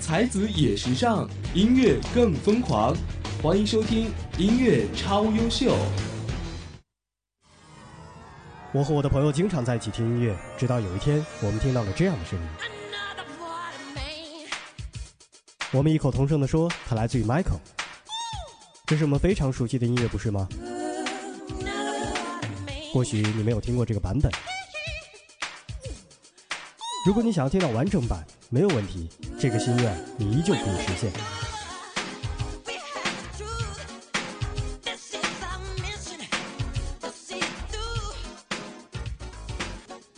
才子也时尚，音乐更疯狂。欢迎收听音乐超优秀。我和我的朋友经常在一起听音乐，直到有一天，我们听到了这样的声音。我们异口同声地说，它来自于 Michael。这是我们非常熟悉的音乐，不是吗？或许你没有听过这个版本。如果你想要听到完整版，没有问题，这个心愿你依旧可以实现。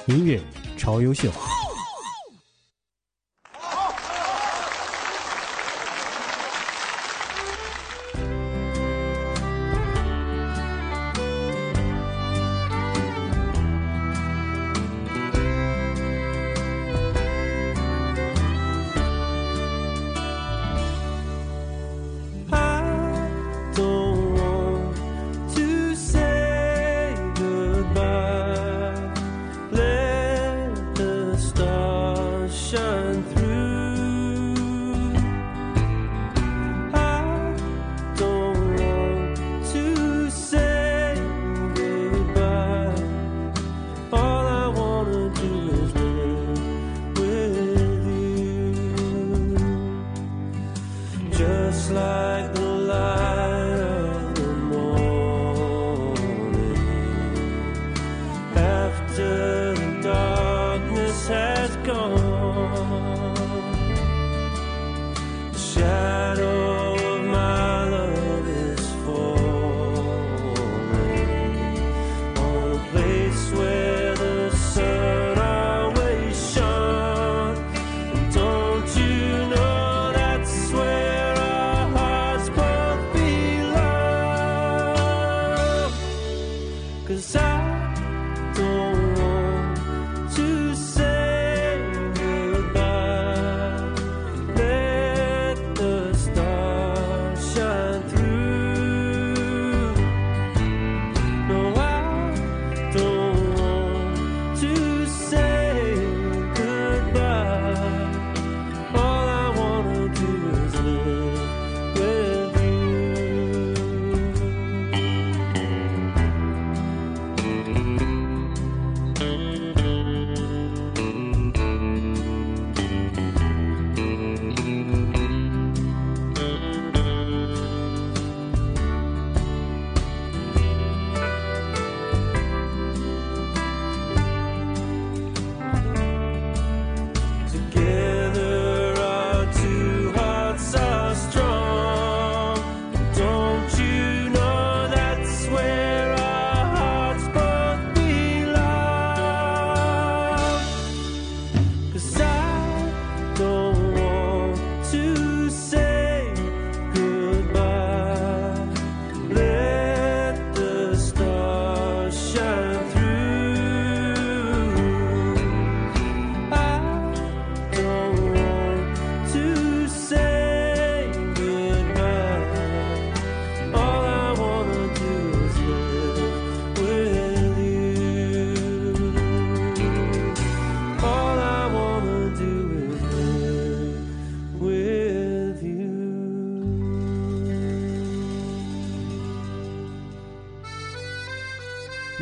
音乐超优秀。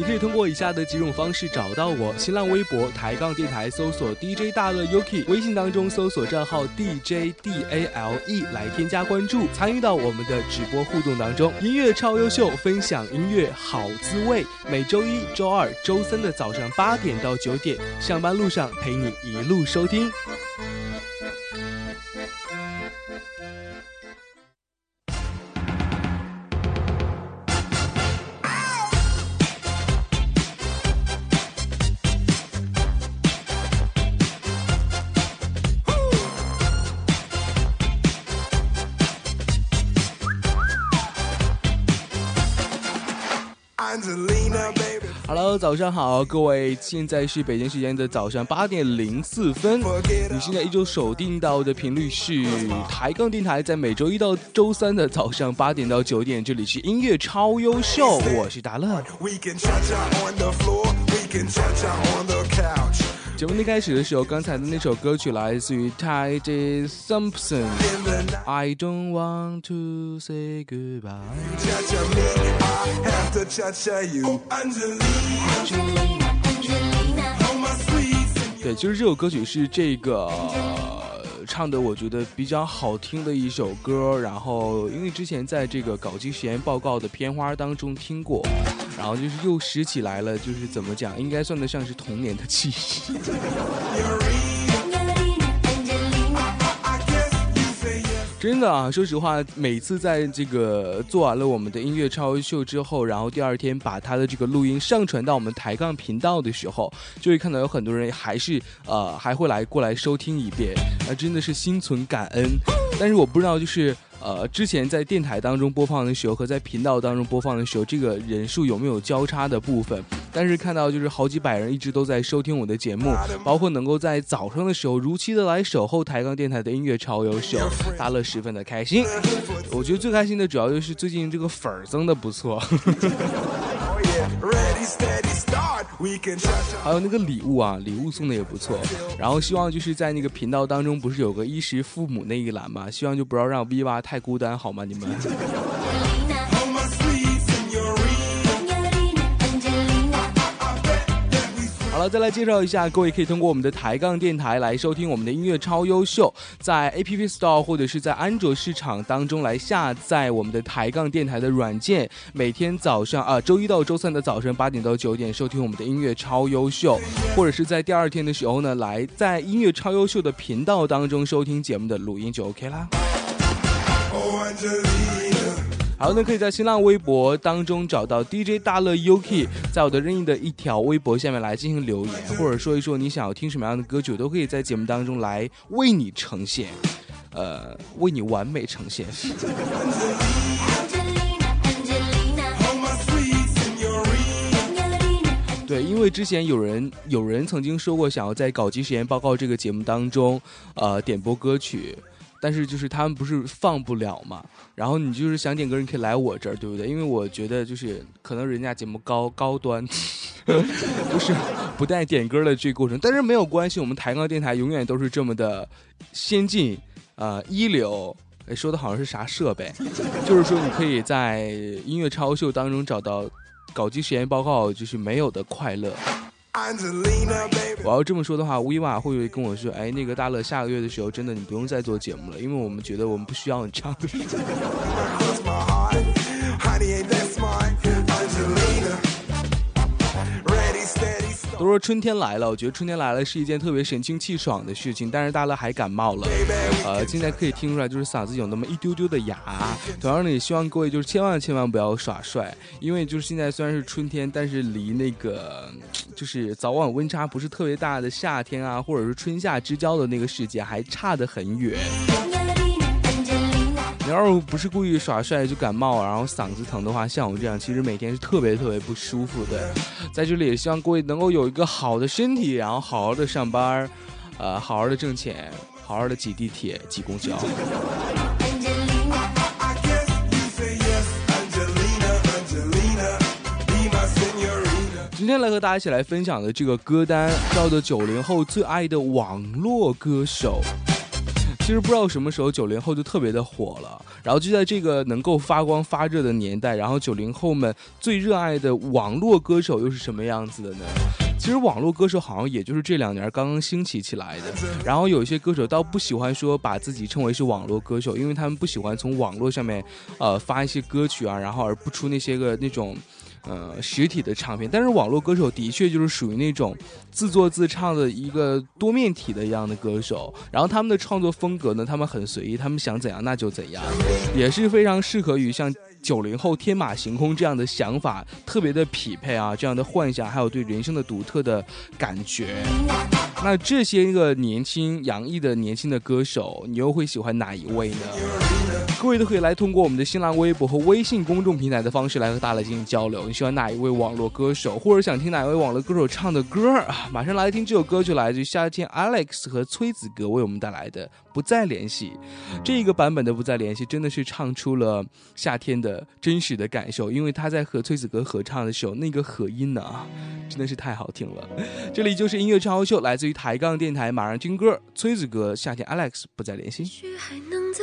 你可以通过以下的几种方式找到我：新浪微博抬杠电台搜索 DJ 大乐 Yuki，微信当中搜索账号 DJ DALE 来添加关注，参与到我们的直播互动当中。音乐超优秀，分享音乐好滋味。每周一、周二、周三的早上八点到九点，上班路上陪你一路收听。早上好，各位，现在是北京时间的早上八点零四分。你现在一周锁定到的频率是抬杠电台，在每周一到周三的早上八点到九点，这里是音乐超优秀，我是达乐。节目一开始的时候，刚才的那首歌曲来自于 Ty J Simpson，I don't want to say goodbye。对，就是这首歌曲是这个。唱的我觉得比较好听的一首歌，然后因为之前在这个搞基实验报告的片花当中听过，然后就是又拾起来了，就是怎么讲，应该算得上是童年的记忆。真的啊，说实话，每次在这个做完了我们的音乐超秀之后，然后第二天把他的这个录音上传到我们抬杠频道的时候，就会看到有很多人还是呃还会来过来收听一遍，那真的是心存感恩。但是我不知道就是。呃，之前在电台当中播放的时候和在频道当中播放的时候，这个人数有没有交叉的部分？但是看到就是好几百人一直都在收听我的节目，包括能够在早上的时候如期的来守候台钢电台的音乐超优秀，大乐十分的开心。我觉得最开心的主要就是最近这个粉儿增的不错。还有那个礼物啊，礼物送的也不错。然后希望就是在那个频道当中，不是有个衣食父母那一栏嘛？希望就不要让 V 娃太孤单，好吗？你们。了，再来介绍一下，各位可以通过我们的抬杠电台来收听我们的音乐超优秀，在 App Store 或者是在安卓市场当中来下载我们的抬杠电台的软件，每天早上啊，周一到周三的早晨八点到九点收听我们的音乐超优秀，或者是在第二天的时候呢，来在音乐超优秀的频道当中收听节目的录音就 OK 啦。好，那可以在新浪微博当中找到 DJ 大乐 UK，在我的任意的一条微博下面来进行留言，或者说一说你想要听什么样的歌曲，都可以在节目当中来为你呈现，呃，为你完美呈现。对，因为之前有人有人曾经说过，想要在搞基实验报告这个节目当中，呃，点播歌曲。但是就是他们不是放不了嘛，然后你就是想点歌，你可以来我这儿，对不对？因为我觉得就是可能人家节目高高端，就是不带点歌的这个过程。但是没有关系，我们抬杠电台永远都是这么的先进，呃，一流。哎，说的好像是啥设备？就是说你可以在音乐超秀当中找到搞基实验报告就是没有的快乐。我要这么说的话，威瓦会不会跟我说：“哎，那个大乐，下个月的时候，真的你不用再做节目了，因为我们觉得我们不需要你唱。”都说春天来了，我觉得春天来了是一件特别神清气爽的事情。但是大乐还感冒了，呃，现在可以听出来就是嗓子有那么一丢丢的哑。同样呢，也希望各位就是千万千万不要耍帅，因为就是现在虽然是春天，但是离那个就是早晚温差不是特别大的夏天啊，或者是春夏之交的那个世界还差得很远。你要是不是故意耍帅就感冒，然后嗓子疼的话，像我这样，其实每天是特别特别不舒服的。在这里也希望各位能够有一个好的身体，然后好好的上班，呃，好好的挣钱，好好的挤地铁、挤公交。今天来和大家一起来分享的这个歌单，叫做九零后最爱的网络歌手。其实不知道什么时候九零后就特别的火了，然后就在这个能够发光发热的年代，然后九零后们最热爱的网络歌手又是什么样子的呢？其实网络歌手好像也就是这两年刚刚兴起起来的，然后有一些歌手倒不喜欢说把自己称为是网络歌手，因为他们不喜欢从网络上面，呃发一些歌曲啊，然后而不出那些个那种。呃，实体的唱片，但是网络歌手的确就是属于那种自作自唱的一个多面体的一样的歌手，然后他们的创作风格呢，他们很随意，他们想怎样那就怎样，也是非常适合于像九零后天马行空这样的想法特别的匹配啊，这样的幻想，还有对人生的独特的感觉。那这些个年轻洋溢的年轻的歌手，你又会喜欢哪一位呢？各位都可以来通过我们的新浪微博和微信公众平台的方式来和大家进行交流。你喜欢哪一位网络歌手，或者想听哪一位网络歌手唱的歌啊？马上来听这首歌，就来自于夏天 Alex 和崔子格为我们带来的《不再联系》。这一个版本的《不再联系》真的是唱出了夏天的真实的感受，因为他在和崔子格合唱的时候，那个和音呢，真的是太好听了。这里就是音乐超秀，来自于抬杠电台，马上听歌，崔子格《夏天 Alex》不再联系。还能再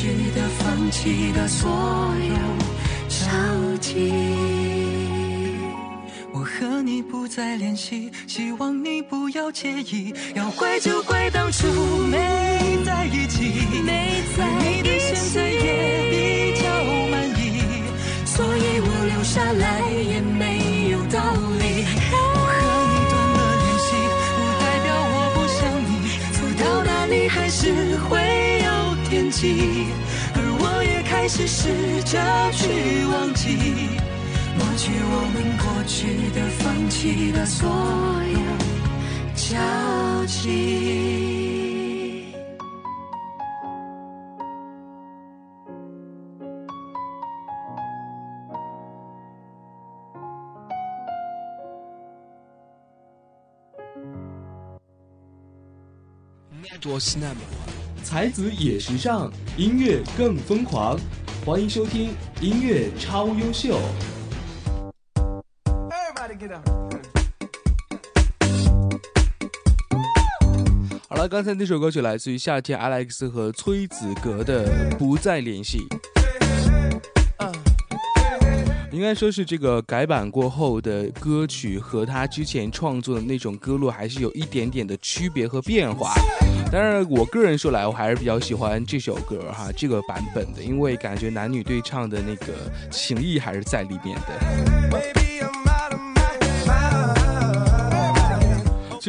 去的、放弃的所有交集。我和你不再联系，希望你不要介意。要怪就怪当初没也开始试着去忘记，抹去我们过去的、放弃的所有交集。才子也时尚，音乐更疯狂，欢迎收听音乐超优秀。好了，刚才那首歌曲来自于夏天 Alex 和崔子格的《不再联系》。应该说是这个改版过后的歌曲和他之前创作的那种歌路还是有一点点的区别和变化。当然，我个人说来，我还是比较喜欢这首歌哈，这个版本的，因为感觉男女对唱的那个情谊还是在里面的。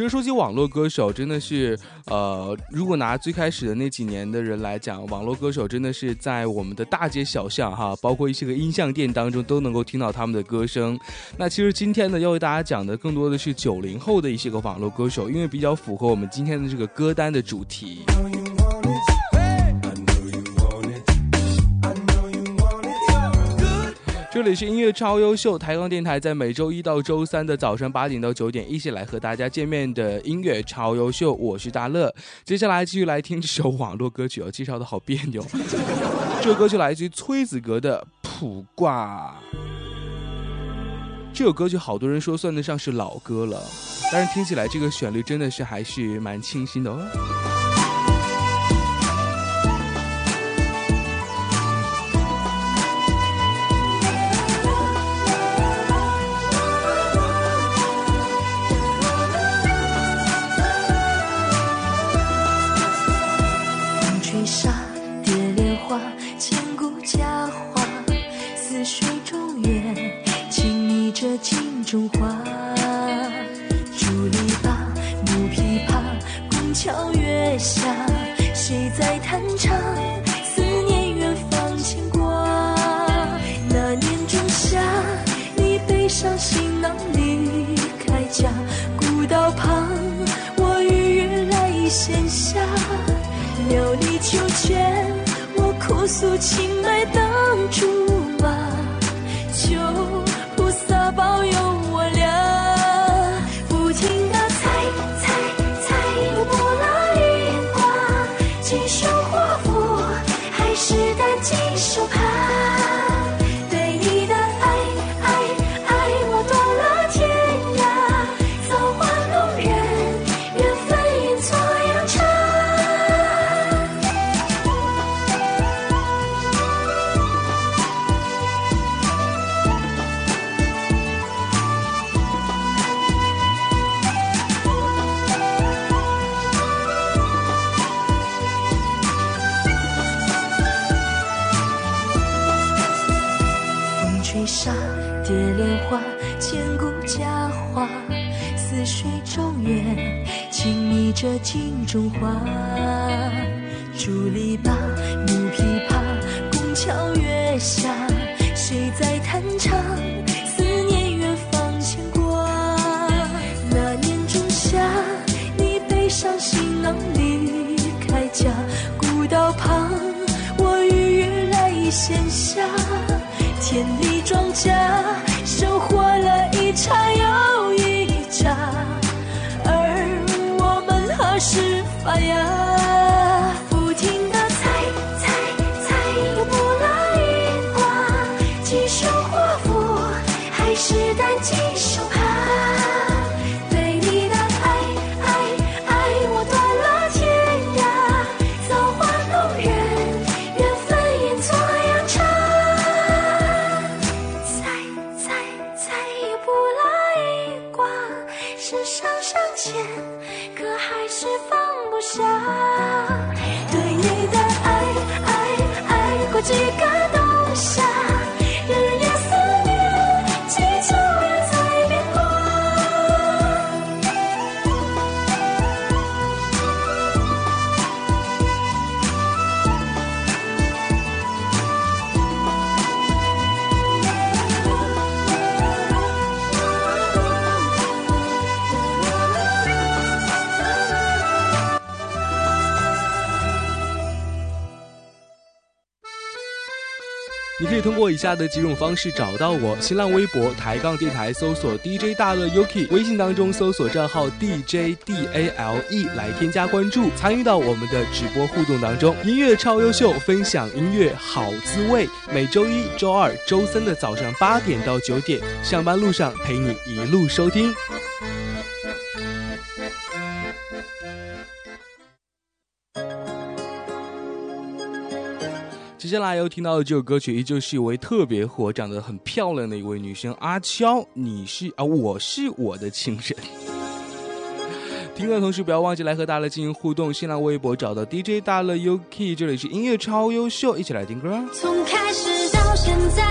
其实说起网络歌手，真的是，呃，如果拿最开始的那几年的人来讲，网络歌手真的是在我们的大街小巷哈，包括一些个音像店当中都能够听到他们的歌声。那其实今天呢，要为大家讲的更多的是九零后的一些个网络歌手，因为比较符合我们今天的这个歌单的主题。这里是音乐超优秀台钢电台，在每周一到周三的早上八点到九点，一起来和大家见面的音乐超优秀，我是大乐。接下来继续来听这首网络歌曲哦，介绍的好别扭。这首歌曲来自于崔子格的《卜卦》。这首歌曲好多人说算得上是老歌了，但是听起来这个旋律真的是还是蛮清新的哦。家，古道旁，我与月来闲暇，田里庄稼，收获了一茬又一茬。而我们何时发芽，通过以下的几种方式找到我：新浪微博抬杠电台搜索 DJ 大乐 Yuki，微信当中搜索账号 DJ DALE 来添加关注，参与到我们的直播互动当中。音乐超优秀，分享音乐好滋味。每周一、周二、周三的早上八点到九点，上班路上陪你一路收听。接下来又听到的这首歌曲，依旧是一位特别火、长得很漂亮的一位女生阿悄。你是啊，我是我的情人。听歌的同时不要忘记来和大乐进行互动，新浪微博找到 DJ 大乐 UK，这里是音乐超优秀，一起来听歌。从开始到现在，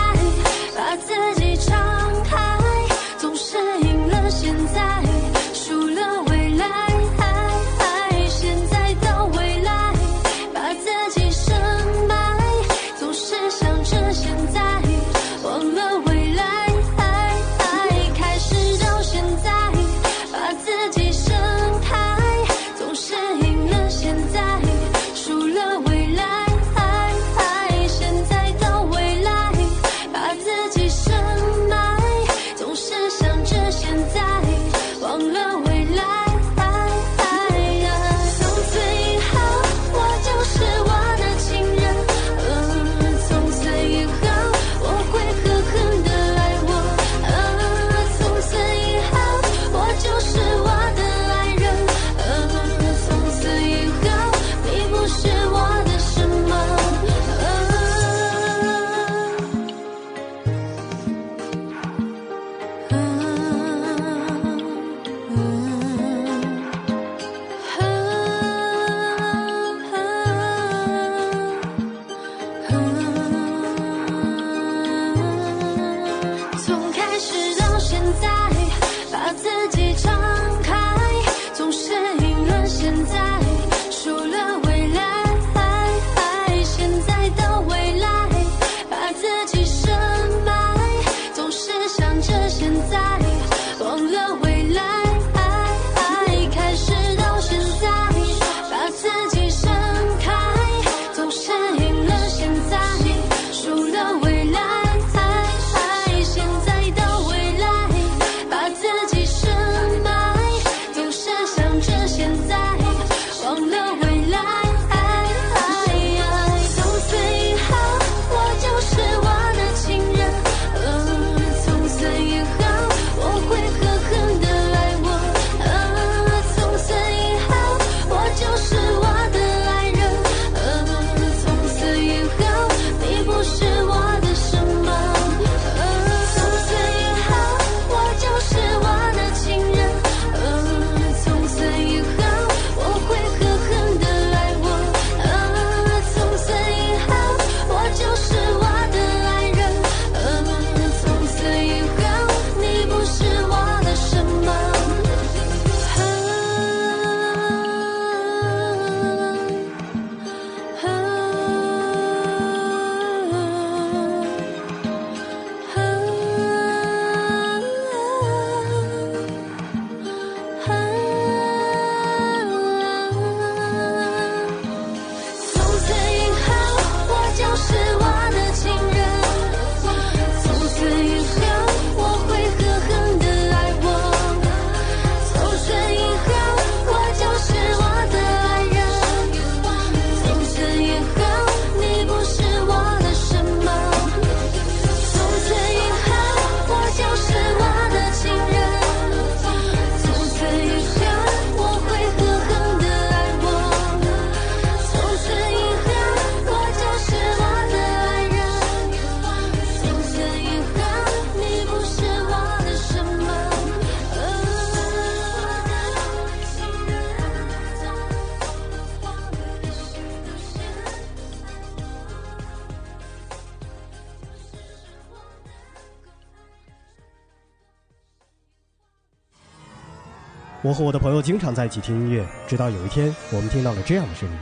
我和我的朋友经常在一起听音乐，直到有一天，我们听到了这样的声音。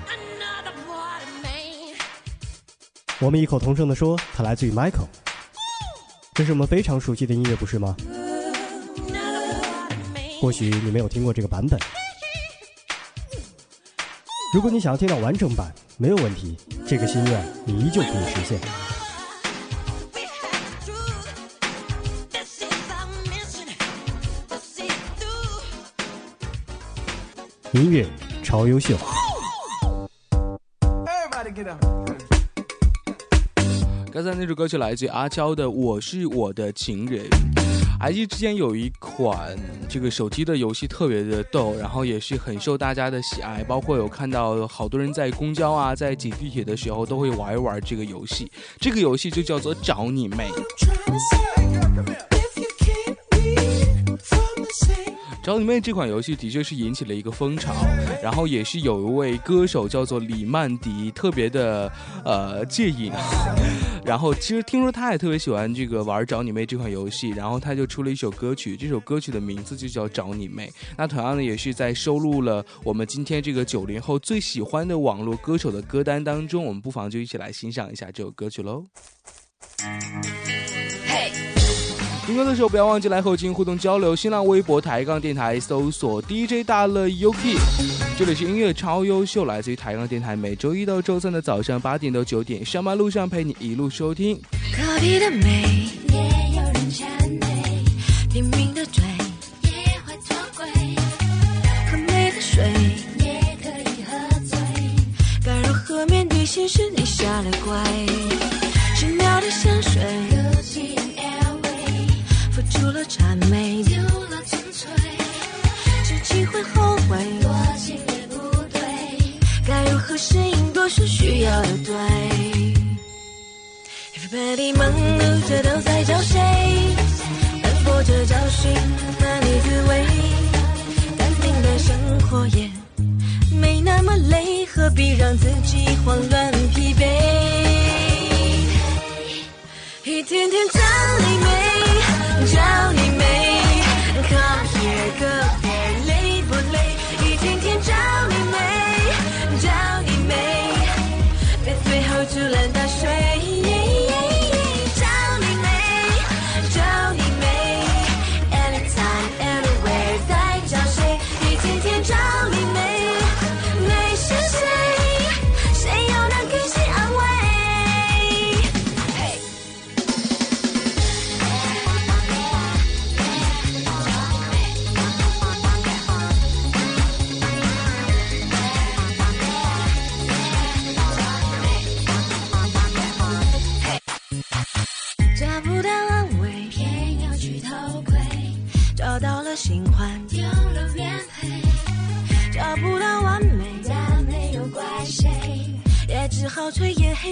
我们异口同声地说，它来自于 Michael。这是我们非常熟悉的音乐，不是吗？或许你没有听过这个版本。如果你想要听到完整版，没有问题，这个心愿你依旧可以实现。音乐超优秀。刚才那首歌曲来自阿娇的《我是我的情人》。IG 之前有一款这个手机的游戏特别的逗，然后也是很受大家的喜爱，包括有看到好多人在公交啊，在挤地铁的时候都会玩一玩这个游戏。这个游戏就叫做找你妹。找你妹这款游戏的确是引起了一个风潮，然后也是有一位歌手叫做李曼迪，特别的呃介意。然后其实听说他也特别喜欢这个玩找你妹这款游戏，然后他就出了一首歌曲，这首歌曲的名字就叫找你妹。那同样的也是在收录了我们今天这个九零后最喜欢的网络歌手的歌单当中，我们不妨就一起来欣赏一下这首歌曲喽。听歌的时候不要忘记来和我进行互动交流，新浪微博抬杠电台搜索 DJ 大乐 UK，这里是音乐超优秀，来自于抬杠电台，每周一到周三的早上八点到九点，上班路上陪你一路收听。隔壁的美也有人赞美，拼命的追也会错轨，很美的水也可以喝醉，该如何面对现实？你下了怪，十秒的香水。谄媚，丢了纯粹，知己会后悔，多情也不对，该如何适应多数需要的对？Everybody 忙碌着都在找谁？奔波着找寻哪里滋味？淡定的生活也没那么累，何必让自己慌乱疲惫？一天天找你美。找你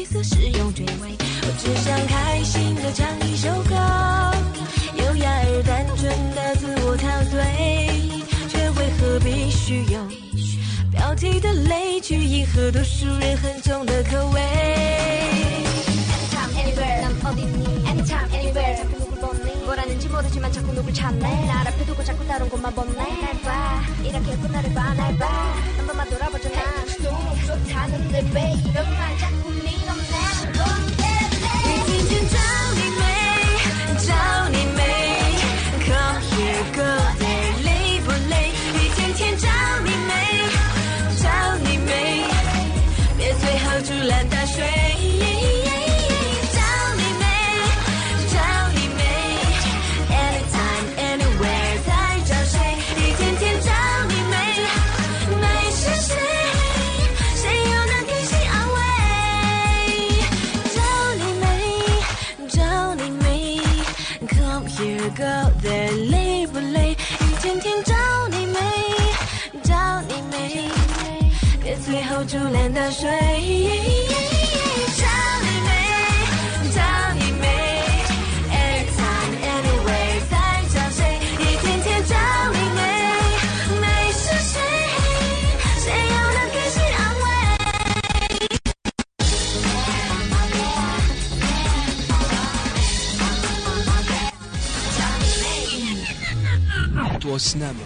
竹篮打水，找你美，找你美，anytime anywhere，在找谁？一天天找你美，美是谁？谁又能给谁安慰？多西那么，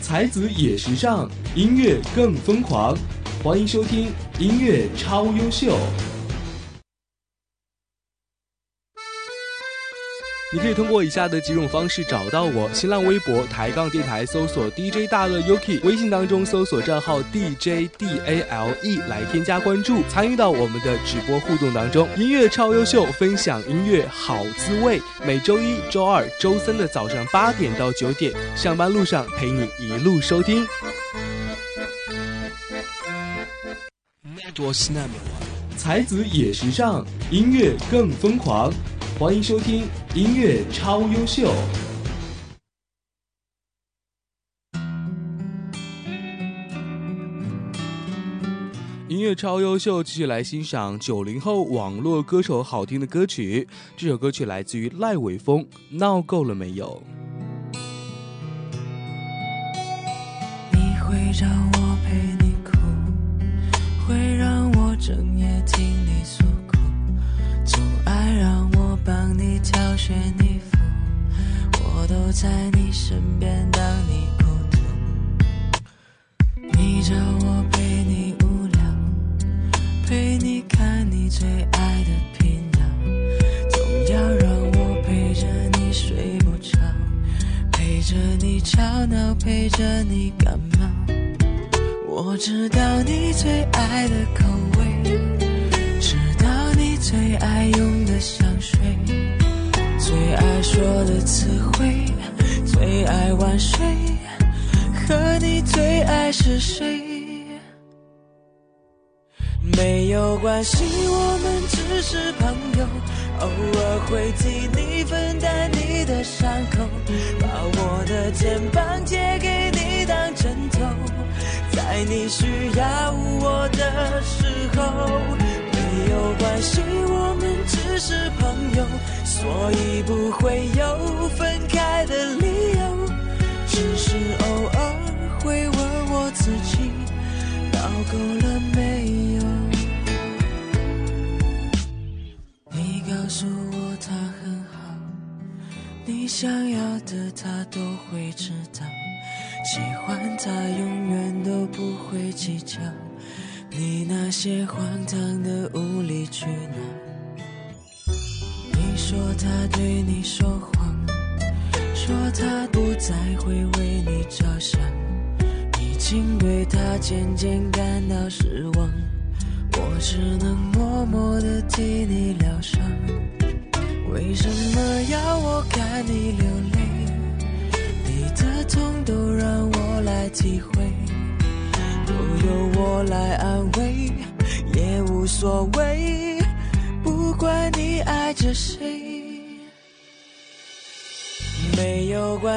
才子也时尚，音乐更疯狂。欢迎收听音乐超优秀。你可以通过以下的几种方式找到我：新浪微博抬杠电台搜索 DJ 大乐 Yuki，微信当中搜索账号 DJ DALE 来添加关注，参与到我们的直播互动当中。音乐超优秀，分享音乐好滋味。每周一、周二、周三的早上八点到九点，上班路上陪你一路收听。才子也时尚，音乐更疯狂。欢迎收听音乐超优秀。音乐超优秀，继续来欣赏九零后网络歌手好听的歌曲。这首歌曲来自于赖伟峰，《闹够了没有》。你会让我会让我整夜听你诉苦，总爱让我帮你挑选衣服，我都在你身边当你孤独。你找我陪你无聊，陪你看你最爱的频道，总要让我陪着你睡不着，陪着你吵闹，陪着你感冒。我知道你最爱的口味，知道你最爱用的香水，最爱说的词汇，最爱晚睡，和你最爱是谁？没有关系，我们只是朋友，偶尔会替你分担你的伤口，把我的肩膀借给你当枕头，在你需要我的时候。没有关系，我们只是朋友，所以不会有分开的理由，些荒唐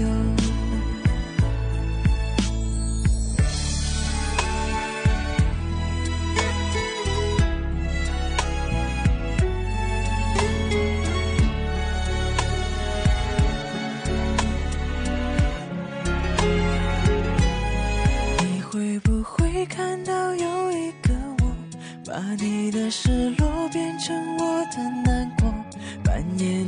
有？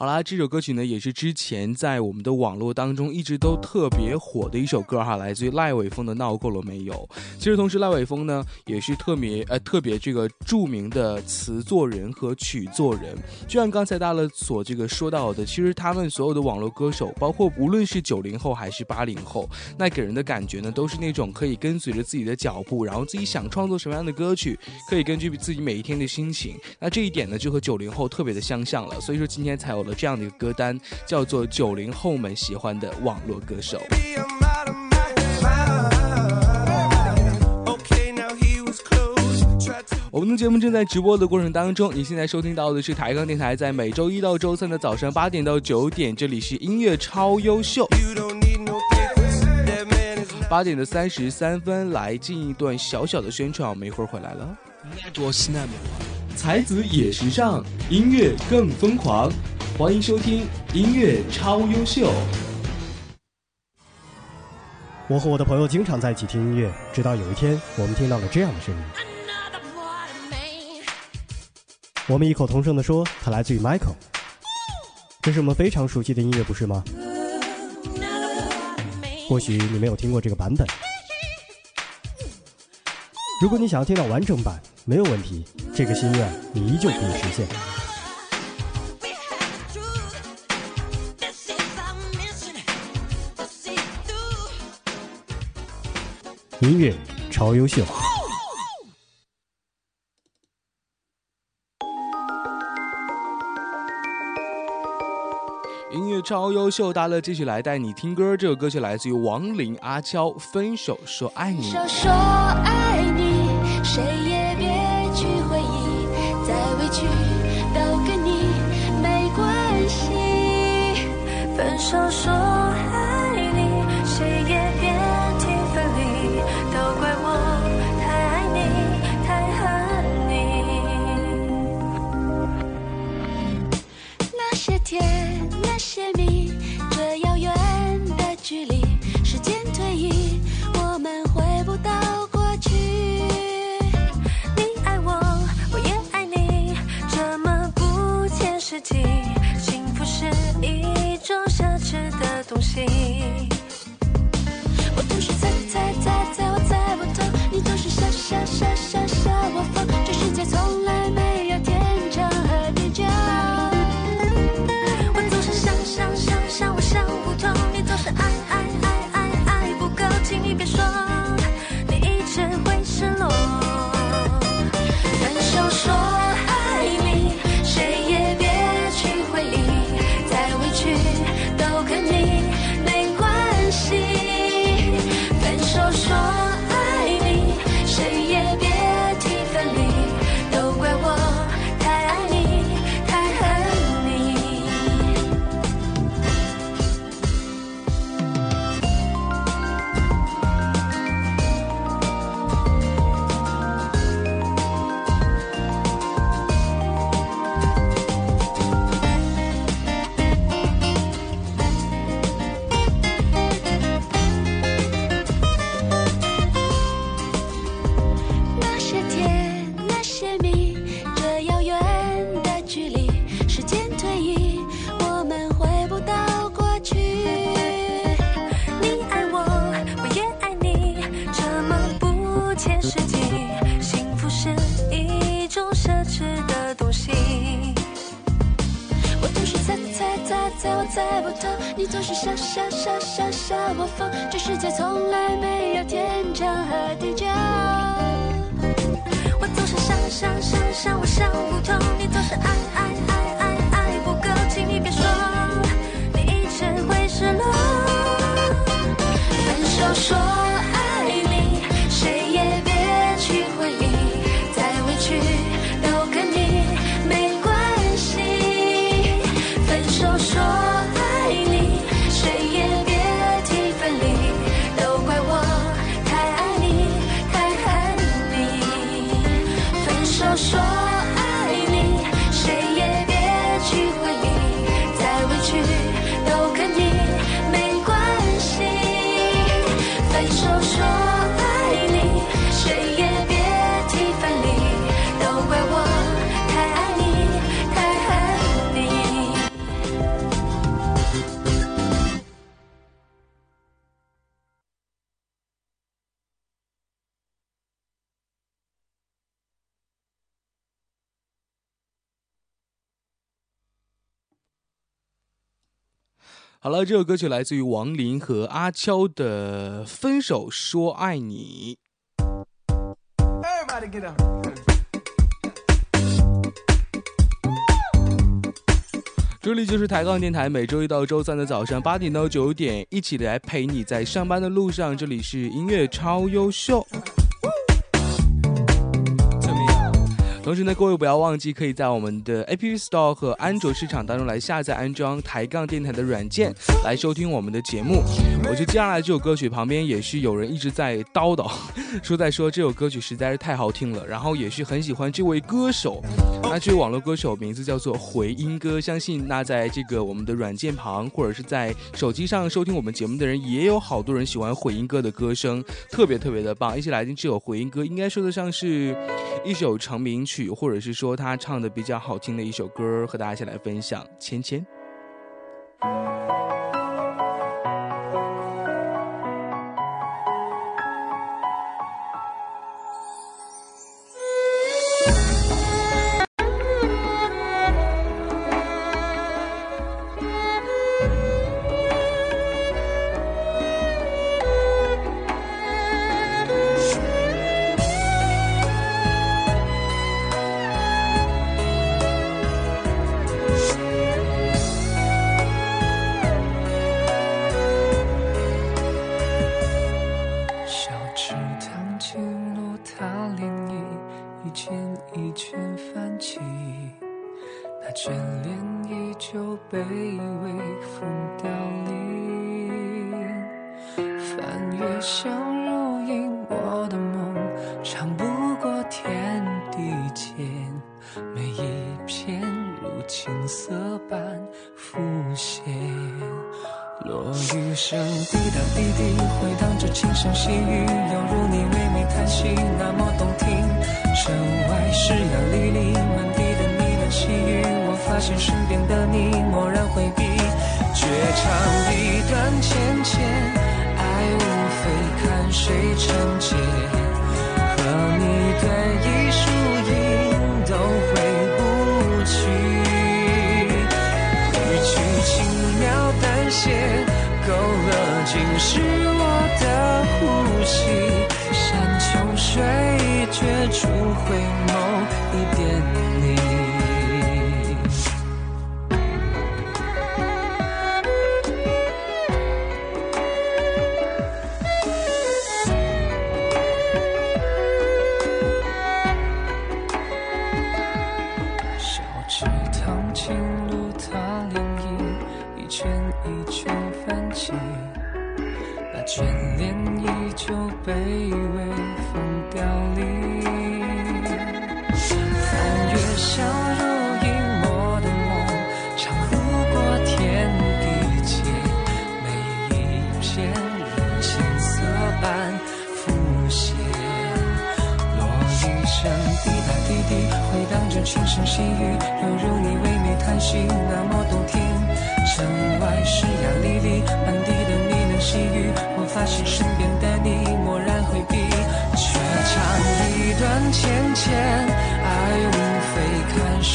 好啦，这首歌曲呢也是之前在我们的网络当中一直都特别火的一首歌哈，来自于赖伟峰的《闹够了没有》。其实同时，赖伟峰呢也是特别呃特别这个著名的词作人和曲作人。就像刚才大乐所这个说到的，其实他们所有的网络歌手，包括无论是九零后还是八零后，那给人的感觉呢都是那种可以跟随着自己的脚步，然后自己想创作什么样的歌曲，可以根据自己每一天的心情。那这一点呢就和九零后特别的相像了。所以说今天才有了。这样的一个歌单叫做九零后们喜欢的网络歌手。我们的节目正在直播的过程当中，你现在收听到的是台钢电台，在每周一到周三的早上八点到九点，这里是音乐超优秀。八点的三十三分，来进一段小小的宣传，我们一会儿回来了。才子也时尚，音乐更疯狂。欢迎收听音乐超优秀。我和我的朋友经常在一起听音乐，直到有一天，我们听到了这样的声音。我们异口同声地说，它来自于 Michael。这是我们非常熟悉的音乐，不是吗？或许你没有听过这个版本。如果你想要听到完整版，没有问题，这个心愿你依旧可以实现。音乐超优秀，音乐超优秀，大乐继续来带你听歌。这首歌曲来自于王林阿娇，《分手说爱你》。分手说爱你，谁也别去回忆，再委屈都跟你没关系。分手说好了，这首歌曲来自于王林和阿悄的《分手说爱你》。这里就是抬杠电台，每周一到周三的早上八点到九点，一起来陪你在上班的路上。这里是音乐超优秀。同时呢，各位不要忘记，可以在我们的 App Store 和安卓市场当中来下载安装抬杠电台的软件，来收听我们的节目。我觉得接下来这首歌曲旁边也是有人一直在叨叨，说在说这首歌曲实在是太好听了，然后也是很喜欢这位歌手。那这位网络歌手名字叫做回音哥，相信那在这个我们的软件旁或者是在手机上收听我们节目的人，也有好多人喜欢回音哥的歌声，特别特别的棒。一起来听这首回音歌，应该说得上是一首成名曲。或者是说他唱的比较好听的一首歌，和大家一起来分享。芊芊。恋依旧被微风凋零，翻越相濡以沫的梦，长不过天地间，每一片如青涩般浮现。落雨声滴答滴滴，回荡着轻声细语，犹如你微微叹息，那么动听。城外湿呀沥沥，满天。细雨我发现身边的你漠然回避绝唱一段芊芊爱无非看谁成茧和你对弈输赢都回不去。一曲轻描淡写勾勒尽是我的呼吸山穷水绝处回眸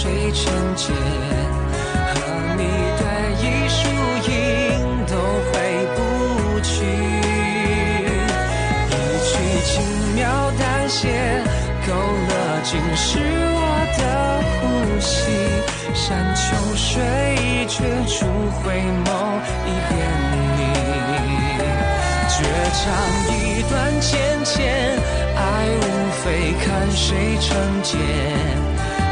谁成茧？和你对弈，输赢都回不去。一曲轻描淡写，勾勒尽是我的呼吸。山穷水绝处，回眸一遍你，绝唱一段芊芊。爱无非看谁成茧。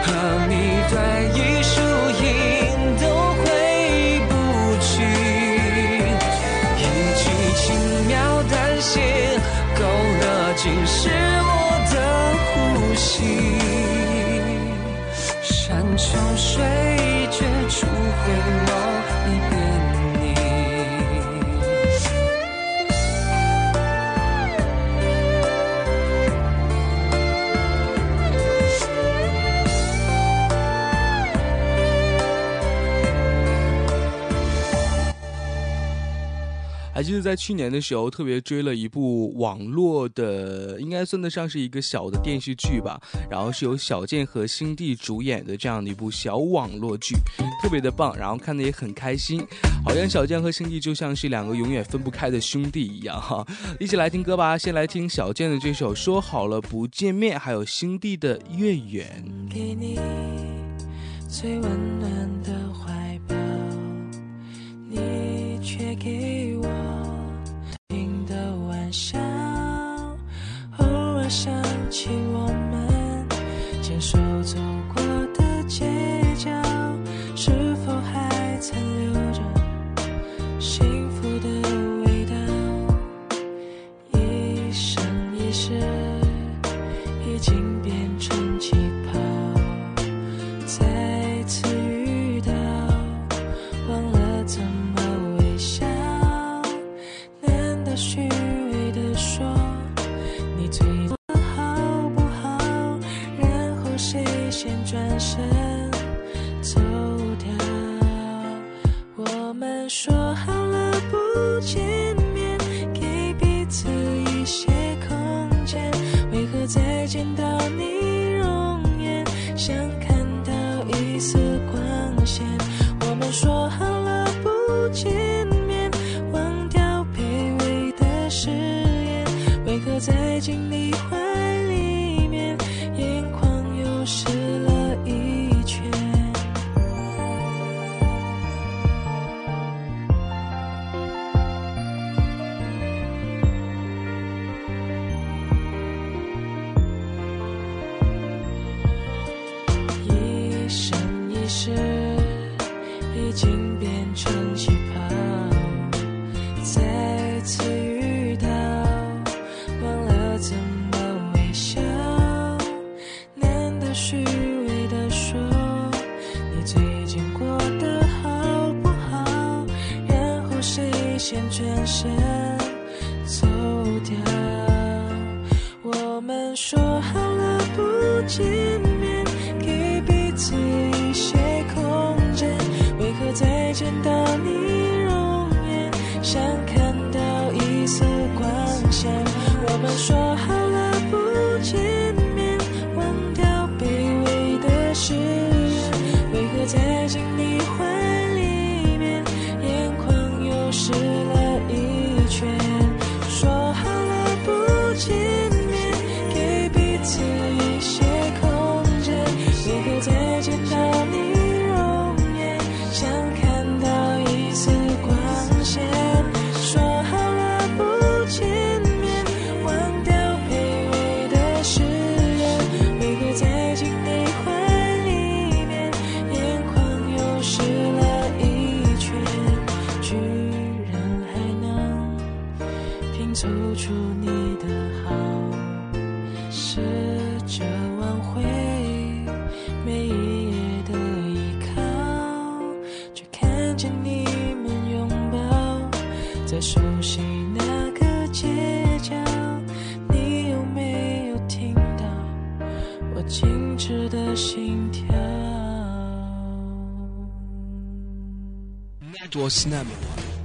和你对弈输赢都回不去一曲轻描淡写勾勒尽是我的呼吸。山穷水绝处回眸还记得在去年的时候，特别追了一部网络的，应该算得上是一个小的电视剧吧。然后是由小健和星弟主演的这样的一部小网络剧，特别的棒，然后看的也很开心。好像小健和星弟就像是两个永远分不开的兄弟一样哈。一起来听歌吧，先来听小健的这首《说好了不见面》，还有新地的《月圆》。给你最温暖的怀抱，你却给笑。偶尔想起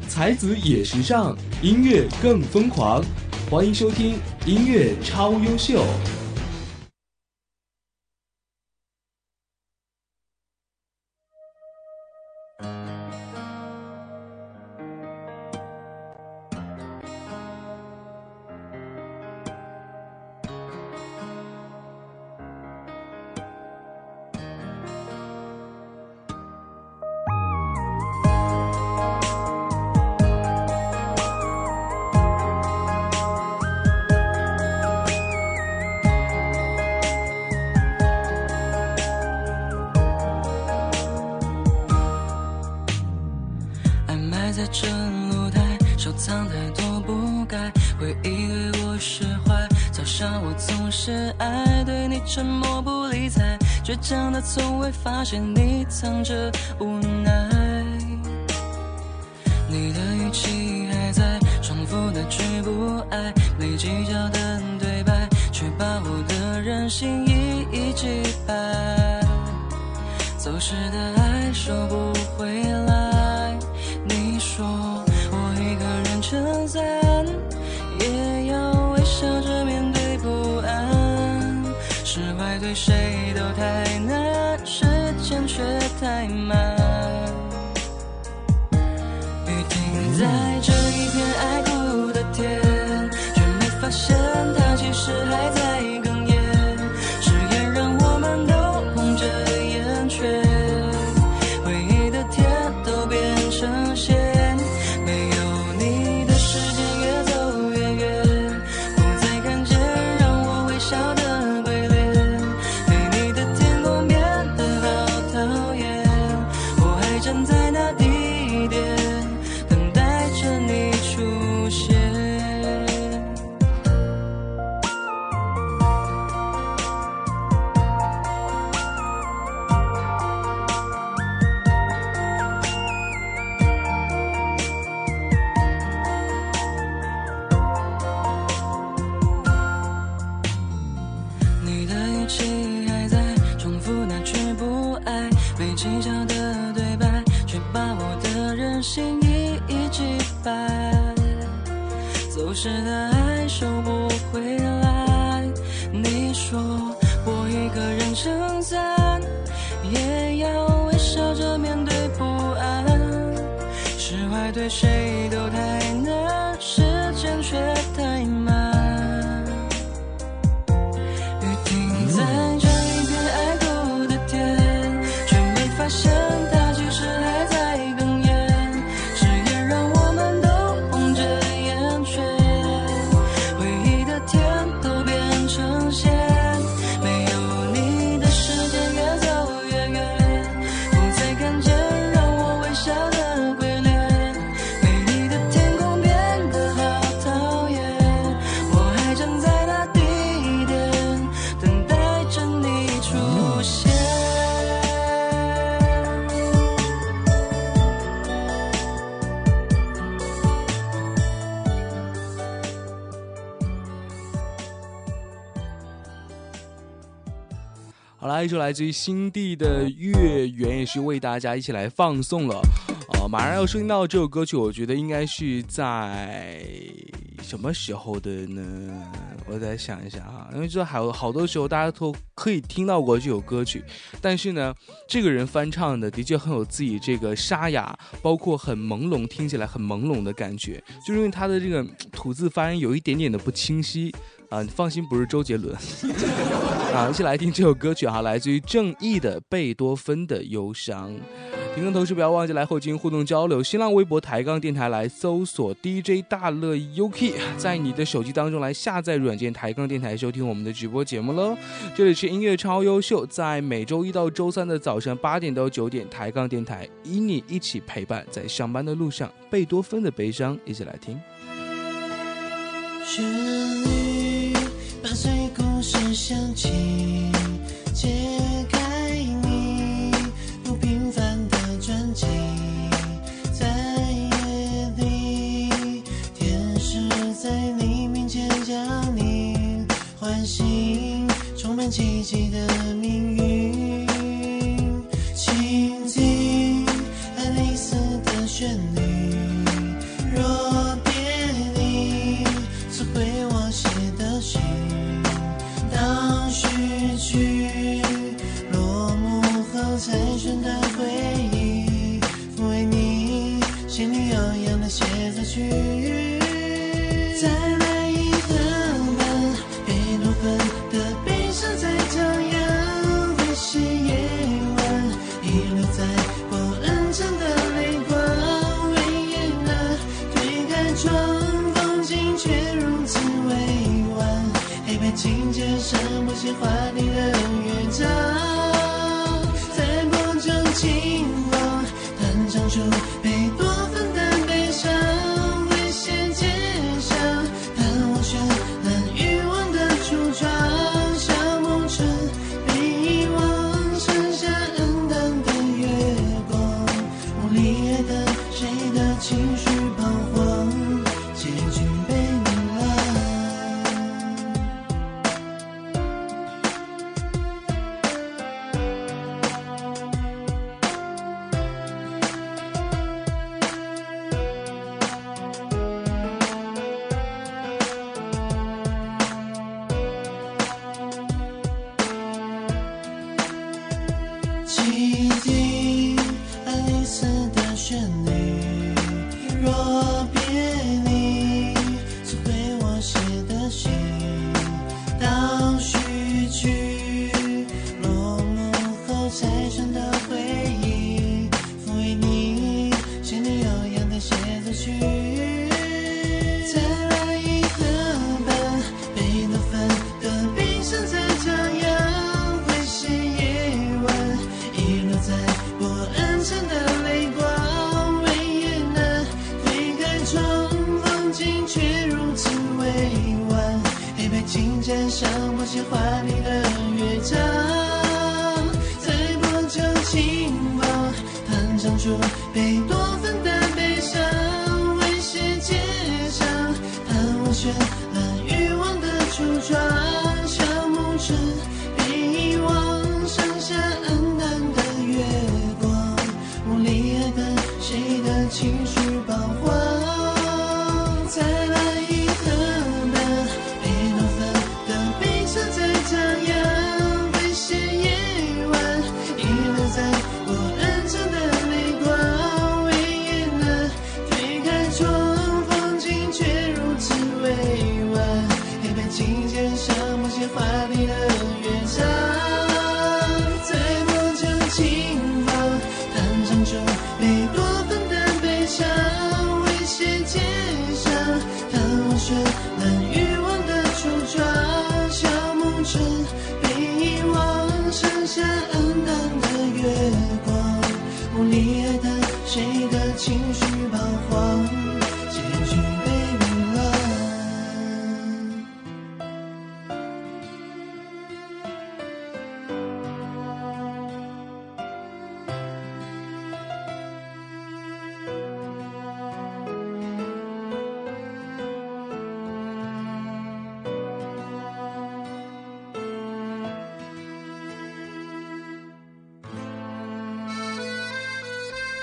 才子也时尚，音乐更疯狂。欢迎收听音乐超优秀。在这露台，收藏太多不该，回忆对我释怀。早上我总是爱对你沉默不理睬，倔强的从未发现你藏着无奈。你的语气还在，重复的句不爱，没计较的对白，却把我的任性一一击败。走失的爱收不回来，对谁都太难，时间却太慢。雨停在这一片爱哭的天，却没发现它其实还在撑伞，也要微笑着面对不安。释怀对谁一首来自于新地的《月圆》也是为大家一起来放送了。呃，马上要收听到这首歌曲，我觉得应该是在什么时候的呢？我再想一想哈，因为这还有好多时候大家都可以听到过这首歌曲，但是呢，这个人翻唱的的确很有自己这个沙哑，包括很朦胧，听起来很朦胧的感觉，就是因为他的这个吐字发音有一点点的不清晰。啊，你放心，不是周杰伦。啊，一起来听这首歌曲哈，来自于正义的贝多芬的忧伤。听众同时不要忘记来后进行互动交流，新浪微博抬杠电台来搜索 DJ 大乐 UK，在你的手机当中来下载软件抬杠电台收听我们的直播节目喽。这里是音乐超优秀，在每周一到周三的早上八点到九点，抬杠电台与你一起陪伴在上班的路上。贝多芬的悲伤，一起来听。旋律伴随故事响起，揭开你不平凡的传奇。在夜里，天使在你面前将你唤醒，充满奇迹的情。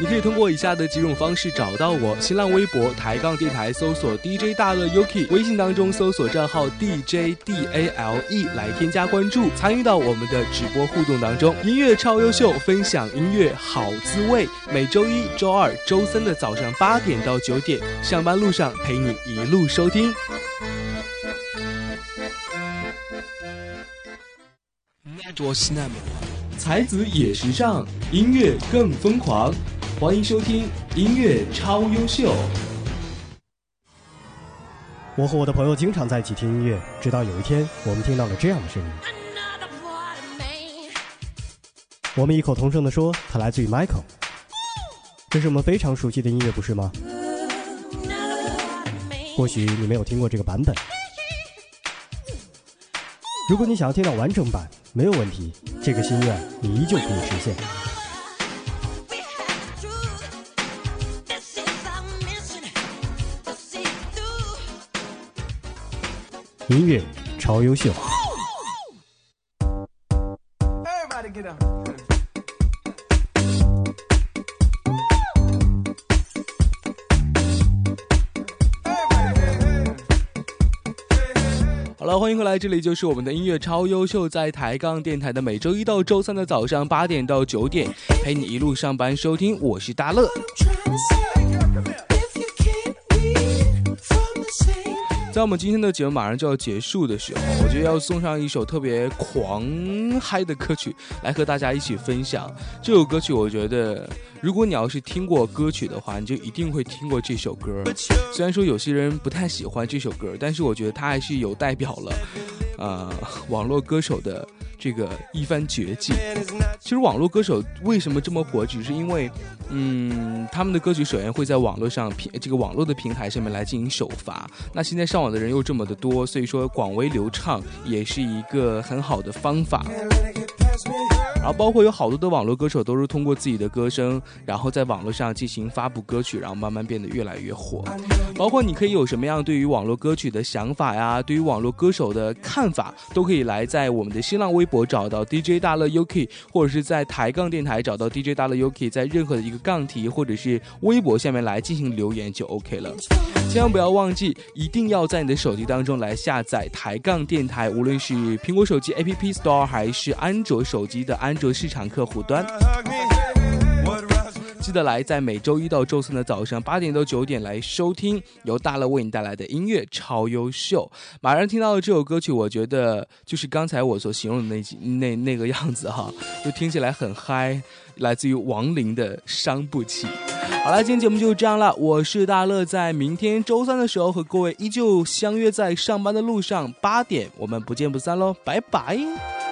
你可以通过以下的几种方式找到我：新浪微博抬杠电台搜索 DJ 大乐 Yuki，微信当中搜索账号 DJ DALE 来添加关注，参与到我们的直播互动当中。音乐超优秀，分享音乐好滋味。每周一、周二、周三的早上八点到九点，上班路上陪你一路收听。才子也时尚，音乐更疯狂。欢迎收听音乐超优秀。我和我的朋友经常在一起听音乐，直到有一天，我们听到了这样的声音。我们异口同声地说，它来自于 Michael。这是我们非常熟悉的音乐，不是吗？或许你没有听过这个版本。如果你想要听到完整版，没有问题，这个心愿你依旧可以实现。音乐超优秀。Everybody get up. 好了，欢迎回来，这里就是我们的音乐超优秀，在抬杠电台的每周一到周三的早上八点到九点，陪你一路上班收听，我是大乐。在我们今天的节目马上就要结束的时候，我觉得要送上一首特别狂嗨的歌曲来和大家一起分享。这首歌曲，我觉得如果你要是听过歌曲的话，你就一定会听过这首歌。虽然说有些人不太喜欢这首歌，但是我觉得它还是有代表了，呃，网络歌手的这个一番绝技。其实网络歌手为什么这么火，只是因为，嗯，他们的歌曲首先会在网络上平这个网络的平台上面来进行首发。那现在上网的人又这么的多，所以说广为流畅也是一个很好的方法。然后包括有好多的网络歌手都是通过自己的歌声，然后在网络上进行发布歌曲，然后慢慢变得越来越火。包括你可以有什么样对于网络歌曲的想法呀，对于网络歌手的看法，都可以来在我们的新浪微博找到 DJ 大乐 UK，或者是在抬杠电台找到 DJ 大乐 UK，在任何的一个杠题或者是微博下面来进行留言就 OK 了。千万不要忘记，一定要在你的手机当中来下载抬杠电台，无论是苹果手机 App Store 还是安卓手机的安卓市场客户端。记得来在每周一到周三的早上八点到九点来收听由大乐为你带来的音乐超优秀。马上听到的这首歌曲，我觉得就是刚才我所形容的那几那那个样子哈，就听起来很嗨，来自于王琳的《伤不起》。好了，今天节目就这样了，我是大乐，在明天周三的时候和各位依旧相约在上班的路上，八点我们不见不散喽，拜拜。